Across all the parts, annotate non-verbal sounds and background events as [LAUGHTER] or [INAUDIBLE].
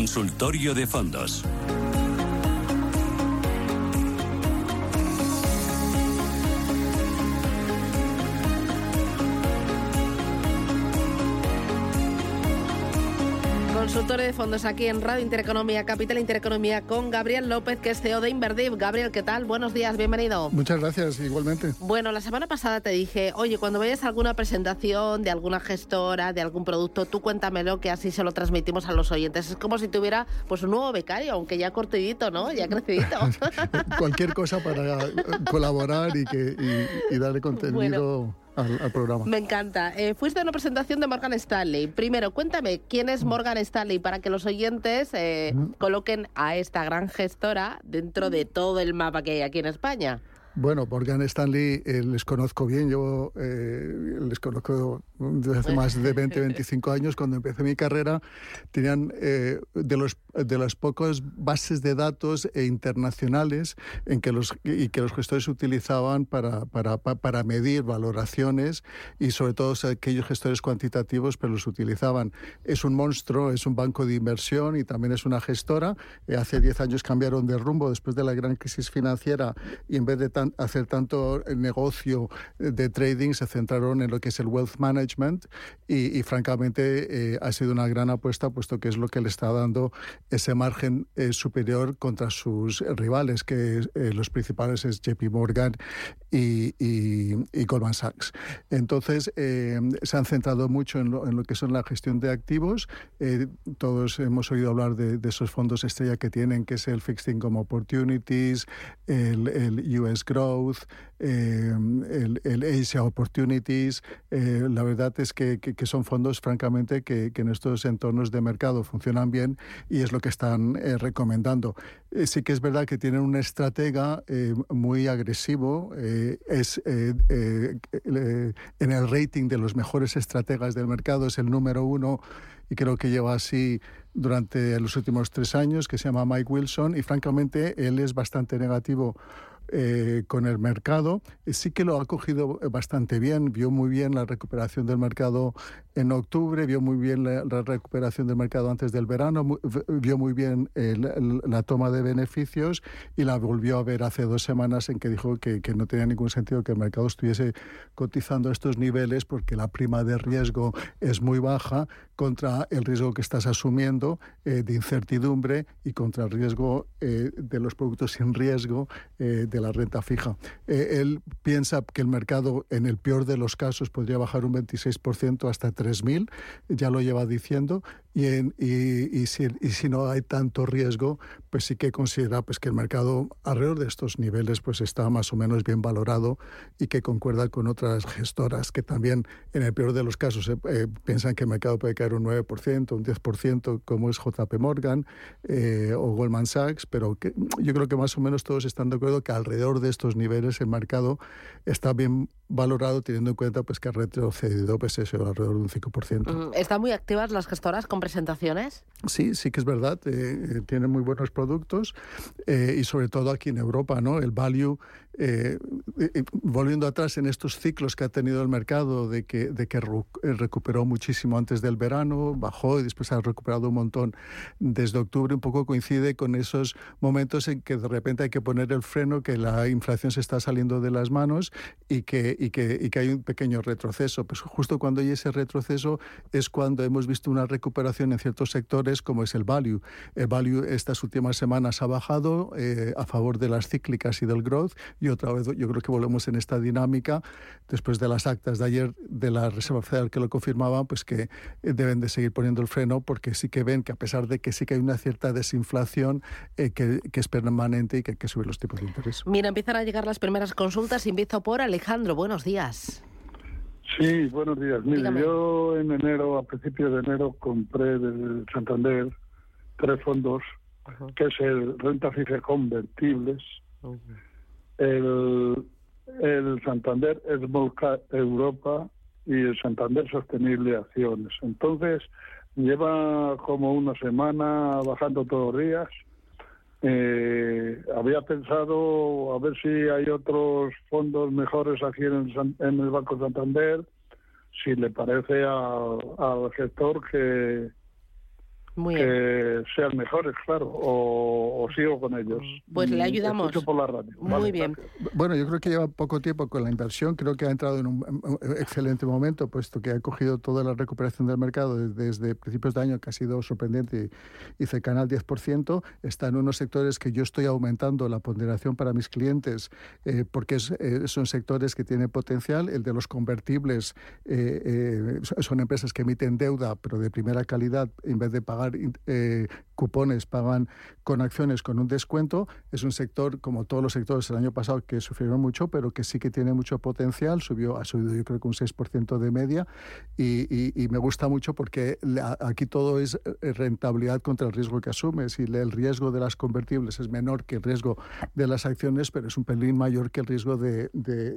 Consultorio de Fondos. De fondos aquí en Radio Intereconomía, Capital Intereconomía, con Gabriel López, que es CEO de Inverdiv. Gabriel, ¿qué tal? Buenos días, bienvenido. Muchas gracias, igualmente. Bueno, la semana pasada te dije, oye, cuando vayas a alguna presentación de alguna gestora, de algún producto, tú cuéntamelo, que así se lo transmitimos a los oyentes. Es como si tuviera pues un nuevo becario, aunque ya cortidito, ¿no? Ya crecidito. [LAUGHS] Cualquier cosa para colaborar y, que, y, darle contenido al, programa. Me encanta. Eh, fuiste a una presentación de Morgan Stanley. Primero, cuéntame quién es Morgan Stanley para que los oyentes eh, coloquen a esta gran gestora dentro de todo el mapa que hay aquí en España. Bueno, Morgan Stanley eh, les conozco bien, yo eh, les conozco desde hace más de 20, 25 [LAUGHS] años. Cuando empecé mi carrera tenían eh, de, los, de las pocas bases de datos internacionales en que los, y que los gestores utilizaban para, para, para medir valoraciones y sobre todo aquellos gestores cuantitativos pero los utilizaban. Es un monstruo, es un banco de inversión y también es una gestora. hace 10 años cambiaron de rumbo después de la gran crisis financiera y en vez de hacer tanto negocio de trading, se centraron en lo que es el wealth management y, francamente eh, ha sido una gran apuesta puesto que es lo que le está dando ese margen eh, superior contra sus rivales, que eh, los principales es JP Morgan y, Goldman Sachs. Entonces, se han centrado mucho en lo, que son la gestión de activos. todos hemos oído hablar de, esos fondos estrella que tienen, que es el Fixed Income Opportunities, el, el US Growth, eh, el, Asia Opportunities. Eh, la verdad es que, son fondos, francamente, que, en estos entornos de mercado funcionan bien y es lo que están eh, recomendando. sí que es verdad que tienen un estratega muy agresivo. es en el rating de los mejores estrategas del mercado, es el número uno y creo que lleva así durante los últimos tres años, que se llama Mike Wilson, y francamente él es bastante negativo eh, con el mercado. Eh, sí que lo ha cogido eh, bastante bien, vio muy bien la recuperación del mercado en octubre, vio muy bien la, recuperación del mercado antes del verano, vio muy bien la, toma de beneficios y la volvió a ver hace dos semanas en que dijo que, que no tenía ningún sentido que el mercado estuviese cotizando a estos niveles porque la prima de riesgo es muy baja contra el riesgo que estás asumiendo de incertidumbre y contra el riesgo de los productos sin riesgo de la renta fija. Eh, él piensa que el mercado, en el peor de los casos, podría bajar un 26% hasta 3.000, ya lo lleva diciendo, y, y, si, y, si, no hay tanto riesgo, pues sí que considera pues, que el mercado alrededor de estos niveles pues, está más o menos bien valorado y que concuerda con otras gestoras que también, en el peor de los casos, eh, eh, piensan que el mercado puede caer un 9%, un 10%, como es JP Morgan o Goldman Sachs, pero que, yo creo que más o menos todos están de acuerdo que al alrededor de estos niveles el mercado está bien valorado teniendo en cuenta pues que ha retrocedido pues eso, alrededor de un 5%. ¿Están muy activas las gestoras presentaciones? Sí, sí que es verdad. Eh, eh, tienen muy buenos productos eh, y sobre todo aquí en Europa, ¿no? El value eh, volviendo atrás en estos ciclos que ha tenido el mercado de que, de que eh, recuperó muchísimo antes del verano, bajó y después ha recuperado un montón desde octubre, un poco coincide con esos momentos en que de repente hay que poner el freno, que la inflación se está saliendo de las manos y que, y que, y que hay un pequeño retroceso. Pues justo cuando hay ese retroceso es cuando hemos visto una recuperación en ciertos sectores como es el value. El value estas últimas semanas ha bajado eh, a favor de las cíclicas y del growth y otra vez yo creo que volvemos en esta dinámica después de las actas de ayer de la Reserva Federal que lo confirmaban, pues que eh, deben de seguir poniendo el freno porque sí que ven que a pesar de que sí que hay una cierta desinflación eh, que, es permanente y que hay que subir los tipos de interés. Mira, empiezan a llegar las primeras consultas. Empiezo por Alejandro. Buenos días. Sí, buenos días. Mire, yo en enero, a principios de enero, compré del Santander tres fondos, que es el renta fija convertibles, el, el Santander Small Europa y el Santander Sostenible Acciones. Entonces, lleva como una semana bajando todos los días. Eh, había pensado a ver si hay otros fondos mejores aquí en el, en el Banco Santander, si le parece al gestor que, que sean mejores, claro, o, sigo con ellos. Pues le ayudamos. por la radio. Muy bien. Bueno, yo creo que lleva poco tiempo con la inversión, creo que ha entrado en un excelente momento, puesto que ha cogido toda la recuperación del mercado desde principios de año, que ha sido sorprendente y, cercana al 10%. Está en unos sectores que yo estoy aumentando la ponderación para mis clientes, eh, porque eh, son sectores que tienen potencial. El de los convertibles eh, son empresas que emiten deuda, pero de primera calidad, en vez de pagar eh, cupones, pagan con acciones con un descuento. Es un sector, como todos los sectores el año pasado, que sufrieron mucho, pero que sí que tiene mucho potencial. Subió, ha subido yo creo que un 6% de media y, me gusta mucho porque aquí todo es eh, rentabilidad contra el riesgo que asumes y el riesgo de las convertibles es menor que el riesgo de las acciones, pero es un pelín mayor que el riesgo de,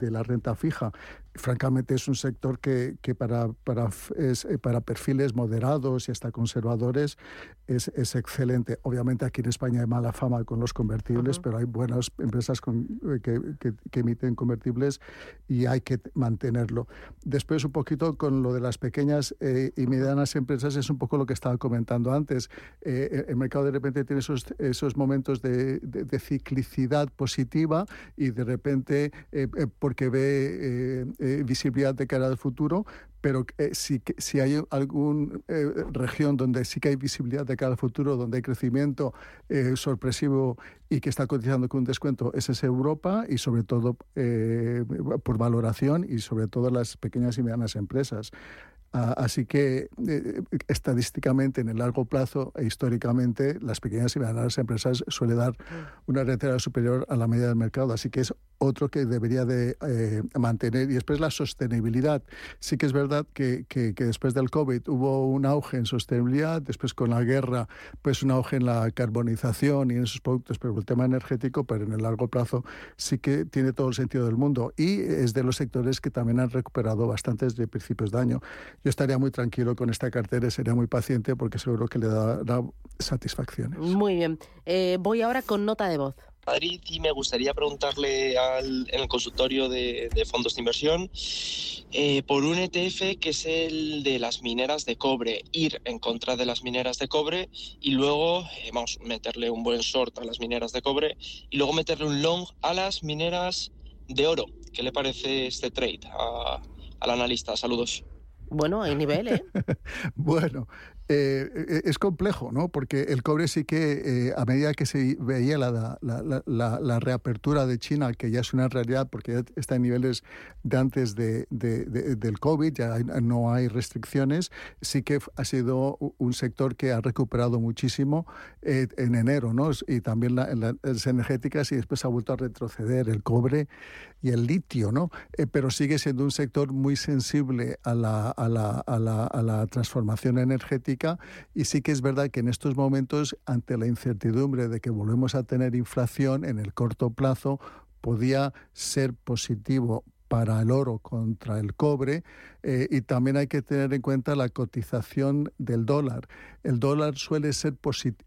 la renta fija. Francamente es un sector que, que para, para, es, eh, para perfiles moderados y hasta conservadores es, es, excelente. Obviamente aquí en España hay mala fama con los convertibles, pero hay buenas empresas eh, que, emiten convertibles y hay que mantenerlo. Después un poquito con lo de las pequeñas eh, y medianas empresas es un poco lo que estaba comentando antes. Eh, el mercado de repente tiene esos, esos momentos de, de, ciclicidad positiva y de repente porque ve visibilidad de cara al futuro, pero si, si hay alguna región donde sí que hay visibilidad de cara al futuro, donde hay crecimiento eh, sorpresivo y que está cotizando con un descuento, esa es Europa y sobre todo eh, por valoración y sobre todo las pequeñas y medianas empresas. Ah, así que eh, estadísticamente en el largo plazo e históricamente las pequeñas y medianas empresas suele dar una rentabilidad superior a la media del mercado. Así que es otro que debería de eh, mantener. Y después la sostenibilidad. Sí que es verdad que, que, después del COVID hubo un auge en sostenibilidad, después con la guerra pues un auge en la carbonización y en esos productos, pero el tema energético, pero en el largo plazo sí que tiene todo el sentido del mundo. Y es de los sectores que también han recuperado bastante desde principios de año yo estaría muy tranquilo con esta cartera y sería muy paciente porque seguro que le dará satisfacciones. Muy bien. Eh, voy ahora con nota de voz. Madrid y me gustaría preguntarle al, en el consultorio de, fondos de inversión eh, por un ETF que es el de las mineras de cobre, ir en contra de las mineras de cobre y luego, eh, vamos, meterle un buen short a las mineras de cobre y luego meterle un long a las mineras de oro. ¿Qué le parece este trade al analista? Saludos. Bueno, hay nivel, ¿eh? [LAUGHS] bueno, eh, eh, es complejo, ¿no? Porque el cobre sí que, eh, a medida que se veía la, la, reapertura de China, que ya es una realidad porque ya está en niveles de antes de, del COVID, ya no hay restricciones, sí que ha sido un sector que ha recuperado muchísimo en enero, ¿no? Y también las energéticas y después ha vuelto a retroceder el cobre y el litio, ¿no? pero sigue siendo un sector muy sensible a la, a la, a la transformación energética y sí que es verdad que en estos momentos, ante la incertidumbre de que volvemos a tener inflación en el corto plazo, podía ser positivo para el oro contra el cobre eh, y también hay que tener en cuenta la cotización del dólar. El dólar suele ser,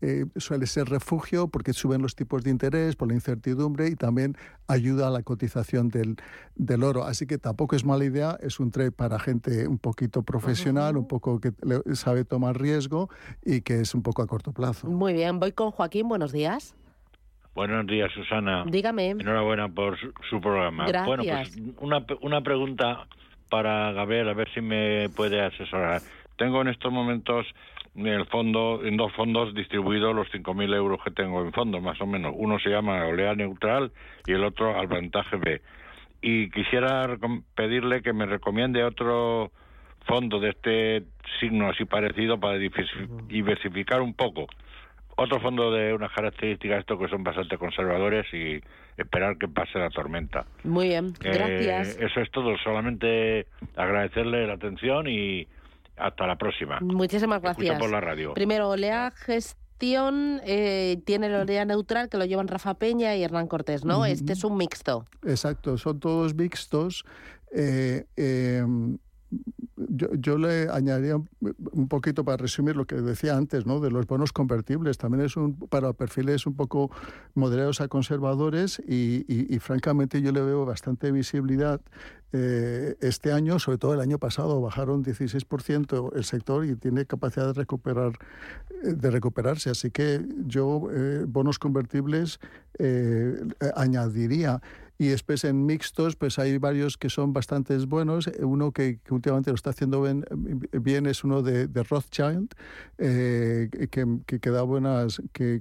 eh, suele ser refugio porque suben los tipos de interés por la incertidumbre y también ayuda a la cotización del, del oro. Así que tampoco es mala idea, es un trade para gente un poquito profesional, un poco que sabe tomar riesgo y que es un poco a corto plazo. Muy bien, voy con Joaquín, buenos días. Buenos días, Susana. Dígame. Enhorabuena por su, programa. Gracias. Bueno, pues una, una pregunta para Gabriel, a ver si me puede asesorar. Tengo en estos momentos en el fondo, en dos fondos distribuidos los 5.000 euros que tengo en fondos, más o menos. Uno se llama Olea Neutral y el otro Alvantaje B. Y quisiera pedirle que me recomiende otro fondo de este signo así parecido para diversificar un poco otro fondo de unas características esto que son bastante conservadores y esperar que pase la tormenta. Muy bien, eh, gracias. eso es todo, solamente agradecerle la atención y hasta la próxima. Muchísimas gracias. por la radio. Primero, Olea Gestión eh, tiene el Olea Neutral que lo llevan Rafa Peña y Hernán Cortés, ¿no? Este es un mixto. Exacto, son todos mixtos. Eh, yo, le añadiría un poquito para resumir lo que decía antes, ¿no? De los bonos convertibles. También es un, para perfiles un poco moderados a conservadores y, francamente yo le veo bastante visibilidad eh, este año, sobre todo el año pasado, bajaron 16% el sector y tiene capacidad de recuperar eh, de recuperarse. Así que yo eh, bonos convertibles añadiría. Y después en mixtos, pues hay varios que son bastante buenos. Uno que, últimamente lo está haciendo bien, es uno de, Rothschild, eh, que, que, da buenas, que,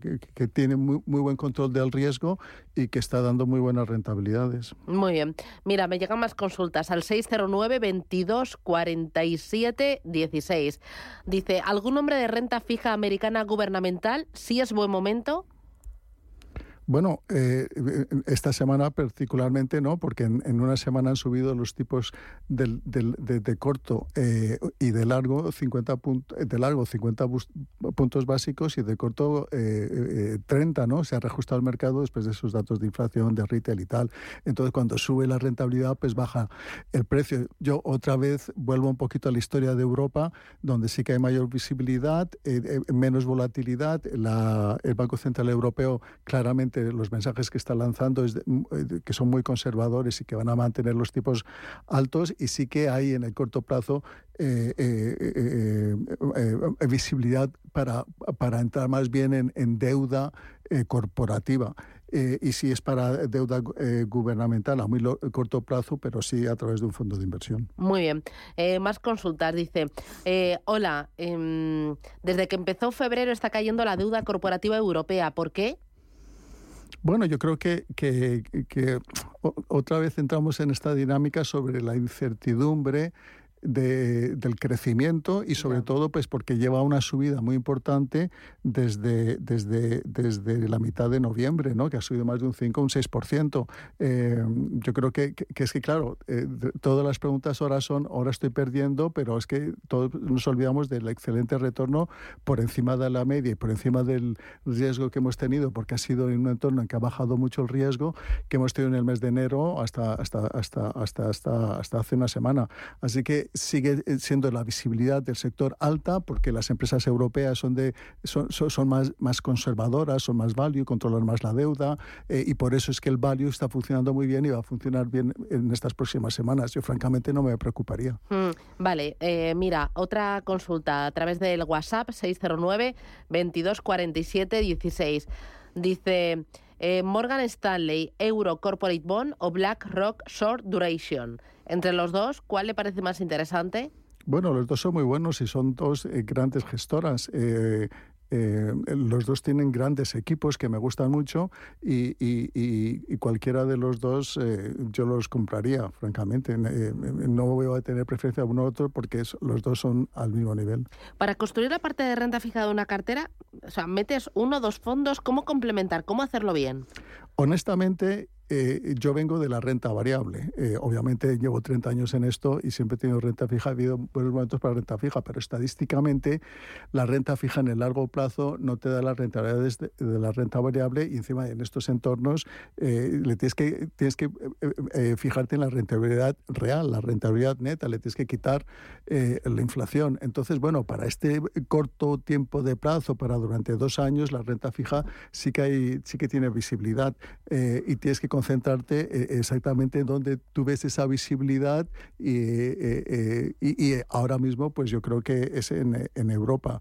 tiene muy, muy, buen control del riesgo y que está dando muy buenas rentabilidades. Muy bien. Mira, me llegan más consultas al 609 22 47 16. Dice, ¿algún nombre de renta fija americana gubernamental? ¿Sí es buen momento? Bueno, eh, esta semana particularmente no, porque en, una semana han subido los tipos del, de, corto eh, y de largo 50 puntos, de largo 50 puntos básicos y de corto eh, 30, eh, ¿no? Se ha reajustado el mercado después de esos datos de inflación, de retail y tal. Entonces, cuando sube la rentabilidad, pues baja el precio. Yo otra vez vuelvo un poquito a la historia de Europa, donde sí que hay mayor visibilidad, menos volatilidad. La, el Banco Central Europeo claramente los mensajes que está lanzando es mm, eh, que son muy conservadores y que van a mantener los tipos altos y sí que hay en el corto plazo eh, eh, visibilidad para, para entrar más bien en, deuda corporativa. y si es para deuda gubernamental a muy corto plazo, pero sí a través de un fondo de inversión. Muy bien. más consultas. Dice, hola, em, desde que empezó febrero está cayendo la deuda corporativa europea. ¿Por qué? Bueno, yo creo que, que, otra vez entramos en esta dinámica sobre la incertidumbre de, del crecimiento y sobre todo pues porque lleva una subida muy importante desde, desde, desde la mitad de noviembre, ¿no? que ha subido más de un 5 o un 6%. Eh, yo creo que, que, es que, claro, eh, todas las preguntas ahora son, ahora estoy perdiendo, pero es que todos nos olvidamos del excelente retorno por encima de la media y por encima del riesgo que hemos tenido, porque ha sido en un entorno en que ha bajado mucho el riesgo que hemos tenido en el mes de enero hasta, hasta, hasta, hasta, hasta, hasta hace una semana. Así que sigue eh, siendo la visibilidad del sector alta porque las empresas europeas son, de, son, son más, más conservadoras, son más value, controlan más la deuda eh, y por eso es que el value está funcionando muy bien y va a funcionar bien en estas próximas semanas. Yo francamente no me preocuparía. Mm, vale, eh, mira, otra consulta a través del WhatsApp 609 2247 16. Dice... Morgan Stanley Euro Corporate Bond o BlackRock Short Duration. Entre los dos, ¿cuál le parece más interesante? Bueno, los dos son muy buenos y son dos eh, grandes gestoras. Eh, eh, los dos tienen grandes equipos que me gustan mucho y, cualquiera de los dos yo los compraría, francamente. no voy a tener preferencia a uno u otro porque los dos son al mismo nivel. Para construir la parte de renta fija de una cartera, o sea, metes uno o dos fondos, ¿cómo complementar? ¿Cómo hacerlo bien? Honestamente, eh, yo vengo de la renta variable. Eh, obviamente llevo 30 años en esto y siempre he tenido renta fija. Ha habido buenos momentos para renta fija, pero estadísticamente la renta fija en el largo plazo no te da las rentabilidades de, la renta variable y encima en estos entornos eh, tienes que, tienes que fijarte en la rentabilidad real, la rentabilidad neta, le tienes que quitar la inflación. Entonces, bueno, para este corto tiempo de plazo, para durante dos años, la renta fija sí que, hay, sí que tiene visibilidad y tienes que concentrarte eh, exactamente en donde tú ves esa visibilidad y, eh, eh, y, ahora mismo pues yo creo que es en, en Europa.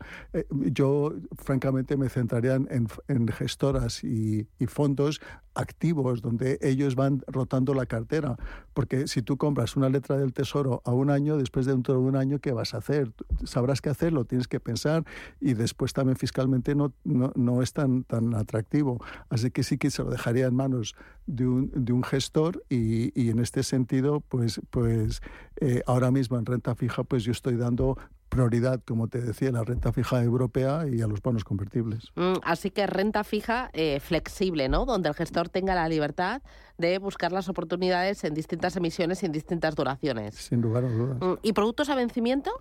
yo francamente me centraría en, en gestoras y, y, fondos activos donde ellos van rotando la cartera, porque si tú compras una letra del tesoro a un año, después de dentro de un año, ¿qué vas a hacer? Sabrás qué hacer, lo tienes que pensar y después también fiscalmente no, no, no es tan, tan atractivo. Así que sí que se lo dejaría en manos de un, de un gestor y, y, en este sentido, pues, pues eh, ahora mismo en renta fija, pues yo estoy dando prioridad, como te decía, la renta fija europea y a los bonos convertibles. Mm, así que renta fija eh, flexible, ¿no? Donde el gestor tenga la libertad de buscar las oportunidades en distintas emisiones y en distintas duraciones. Sin lugar a dudas. Mm, ¿Y productos a vencimiento?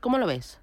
¿Cómo lo ves?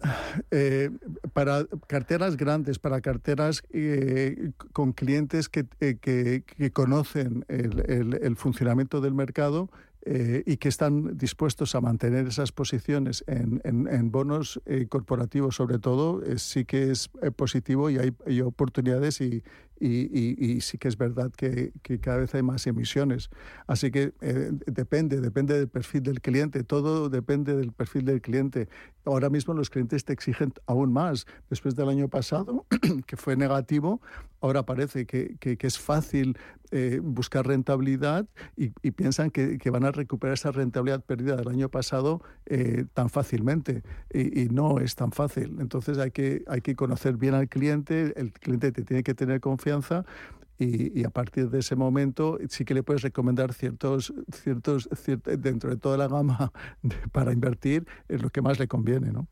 [SIGHS] Eh, para carteras grandes, para carteras eh, con clientes que, que, conocen el, el, funcionamiento del mercado, eh, y que están dispuestos a mantener esas posiciones en, en, bonos eh, corporativos sobre todo, sí que es positivo y hay, hay oportunidades y, y, sí que es verdad que, cada vez hay más emisiones. Así que eh, depende, depende del perfil del cliente, todo depende del perfil del cliente. Ahora mismo los clientes te exigen aún más. Después del año pasado, [CLEARS THROAT] que fue negativo, ahora parece que, es fácil eh, buscar rentabilidad y, piensan que, van a recuperar esa rentabilidad perdida del año pasado eh, tan fácilmente. Y, no es tan fácil. Entonces hay que, hay que conocer bien al cliente, el cliente te tiene que tener confianza y, a partir de ese momento sí que le puedes recomendar ciertos, ciertos, dentro de toda la gama [LAUGHS] para invertir es lo que más le conviene. ¿no?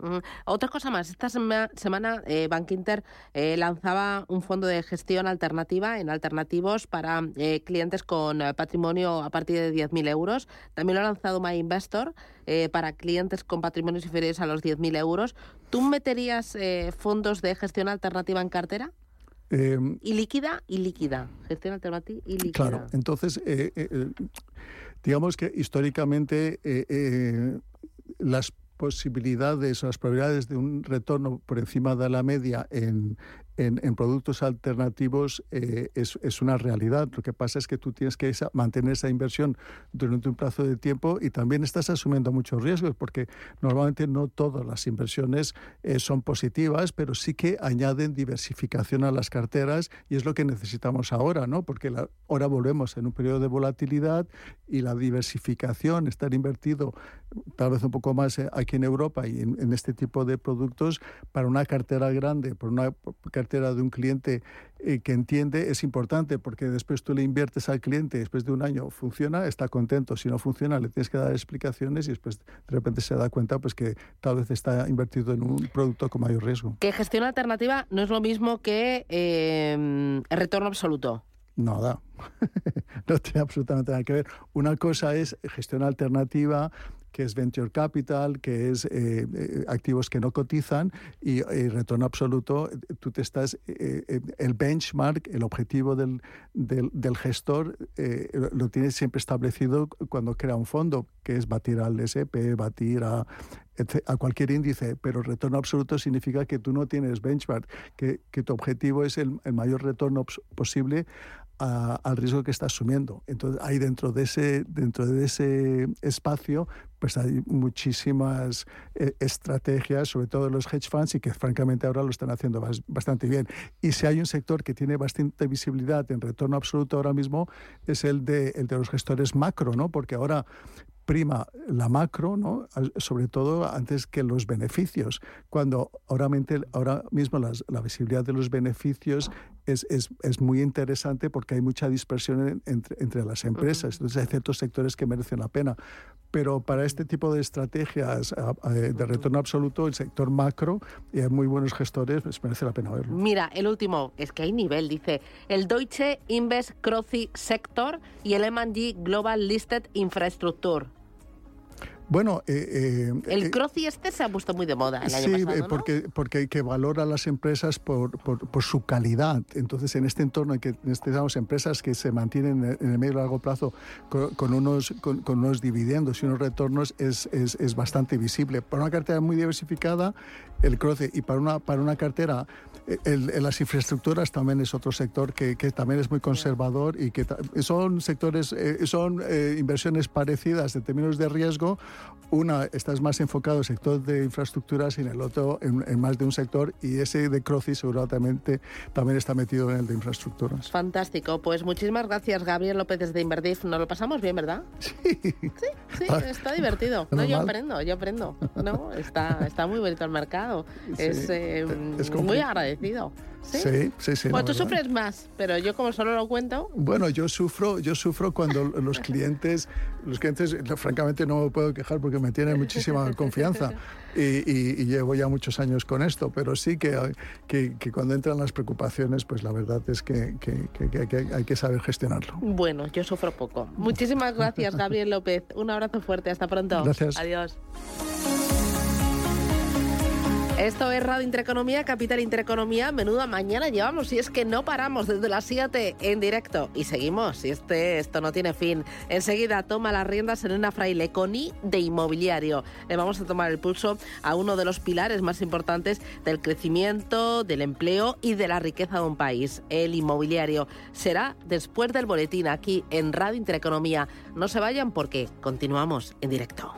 Otra cosa más, esta semana eh, Bank Inter eh, lanzaba un fondo de gestión alternativa en alternativos para eh, clientes con patrimonio a partir de 10.000 euros. También lo ha lanzado My Investor para clientes con patrimonios inferiores a los 10.000 euros. ¿Tú meterías fondos de gestión alternativa en cartera? Em, y líquida y líquida. Gestión alternativa y líquida. Claro, entonces, eh, eh, digamos que históricamente eh, las posibilidades o las probabilidades de un retorno por encima de la media en, en, productos alternativos eh, es, es, una realidad. Lo que pasa es que tú tienes que mantener esa inversión durante un plazo de tiempo y también estás asumiendo muchos riesgos porque normalmente no todas las inversiones eh, son positivas, pero sí que añaden diversificación a las carteras y es lo que necesitamos ahora, ¿no? Porque la, ahora volvemos en un periodo de volatilidad y la diversificación, estar invertido tal vez un poco más eh, aquí en Europa y en, en este tipo de productos para una cartera grande, por una cartera de un cliente eh, que entiende es importante porque después tú le inviertes al cliente, después de un año funciona, está contento, si no funciona le tienes que dar explicaciones y después de repente se da cuenta pues que tal vez está invertido en un producto con mayor riesgo. Que gestión alternativa no es lo mismo que eh, retorno absoluto. Nada, [LAUGHS] no tiene absolutamente nada que ver. Una cosa es gestión alternativa que es venture capital, que es eh, eh, activos que no cotizan y, retorno absoluto, tú te estás, eh, el benchmark, el objetivo del, del, gestor lo tienes siempre establecido cuando crea un fondo, que es batir al SP, batir a, a cualquier índice, pero retorno absoluto significa que tú no tienes benchmark, que, que tu objetivo es el, el mayor retorno posible al riesgo que está asumiendo. Entonces, ahí dentro de ese, dentro de ese espacio, pues hay muchísimas eh, estrategias, sobre todo los hedge funds, y que francamente ahora lo están haciendo bastante bien. Y si hay un sector que tiene bastante visibilidad en retorno absoluto ahora mismo, es el de, el de los gestores macro, ¿no? Porque ahora prima la macro, ¿no? sobre todo antes que los beneficios, cuando ahora, ahora mismo la visibilidad de los beneficios es, es, es, muy interesante porque hay mucha dispersión entre, entre las empresas, entonces hay ciertos sectores que merecen la pena. Pero para este tipo de estrategias de retorno absoluto, el sector macro, y hay muy buenos gestores, pues merece la pena verlo. Mira, el último, es que hay nivel, dice, el Deutsche Invest Croci Sector y el M&G Global Listed Infrastructure. Bueno, eh, eh, el eh, CROCI este se ha puesto muy de moda el año sí, pasado, porque, porque que valora a las empresas por, por, su calidad. Entonces, en este entorno en que necesitamos empresas que se mantienen en el medio y largo plazo con, unos, con, unos dividendos y unos retornos es, es, es, bastante visible. Para una cartera muy diversificada, el CROCI, y para una, para una cartera el, las infraestructuras también es otro sector que, que, también es muy conservador y que son sectores, eh, son eh, inversiones parecidas en términos de riesgo. Una estás más enfocado en el sector de infraestructuras y en el otro en, más de un sector y ese de Croci seguramente también está metido en el de infraestructuras. Fantástico. Pues muchísimas gracias Gabriel López de Inverdif. Nos lo pasamos bien, ¿verdad? Sí. Sí, sí, está divertido. No, yo aprendo, yo aprendo. No, está, está muy bonito el mercado. Es, eh, es muy agradecido ¿Sí? Sí, sí, Bueno, tú sufres más, pero yo como solo lo cuento. Bueno, yo sufro, yo sufro cuando [LAUGHS] los clientes, los clientes, francamente no me puedo quejar porque me tienen muchísima [LAUGHS] confianza y, llevo ya muchos años con esto, pero sí que, que, cuando entran las preocupaciones, pues la verdad es que, que, hay que saber gestionarlo. Bueno, yo sufro poco. Muchísimas gracias, Gabriel López. Un abrazo fuerte, hasta pronto. Gracias. Adiós. Esto es Radio Intereconomía, Capital Intereconomía. Menuda mañana llevamos y es que no paramos desde las 7 en directo y seguimos. Y este, esto no tiene fin. Enseguida toma las riendas Elena Fraile, CONI de Inmobiliario. Le vamos a tomar el pulso a uno de los pilares más importantes del crecimiento, del empleo y de la riqueza de un país, el inmobiliario. Será después del boletín aquí en Radio Intereconomía. No se vayan porque continuamos en directo.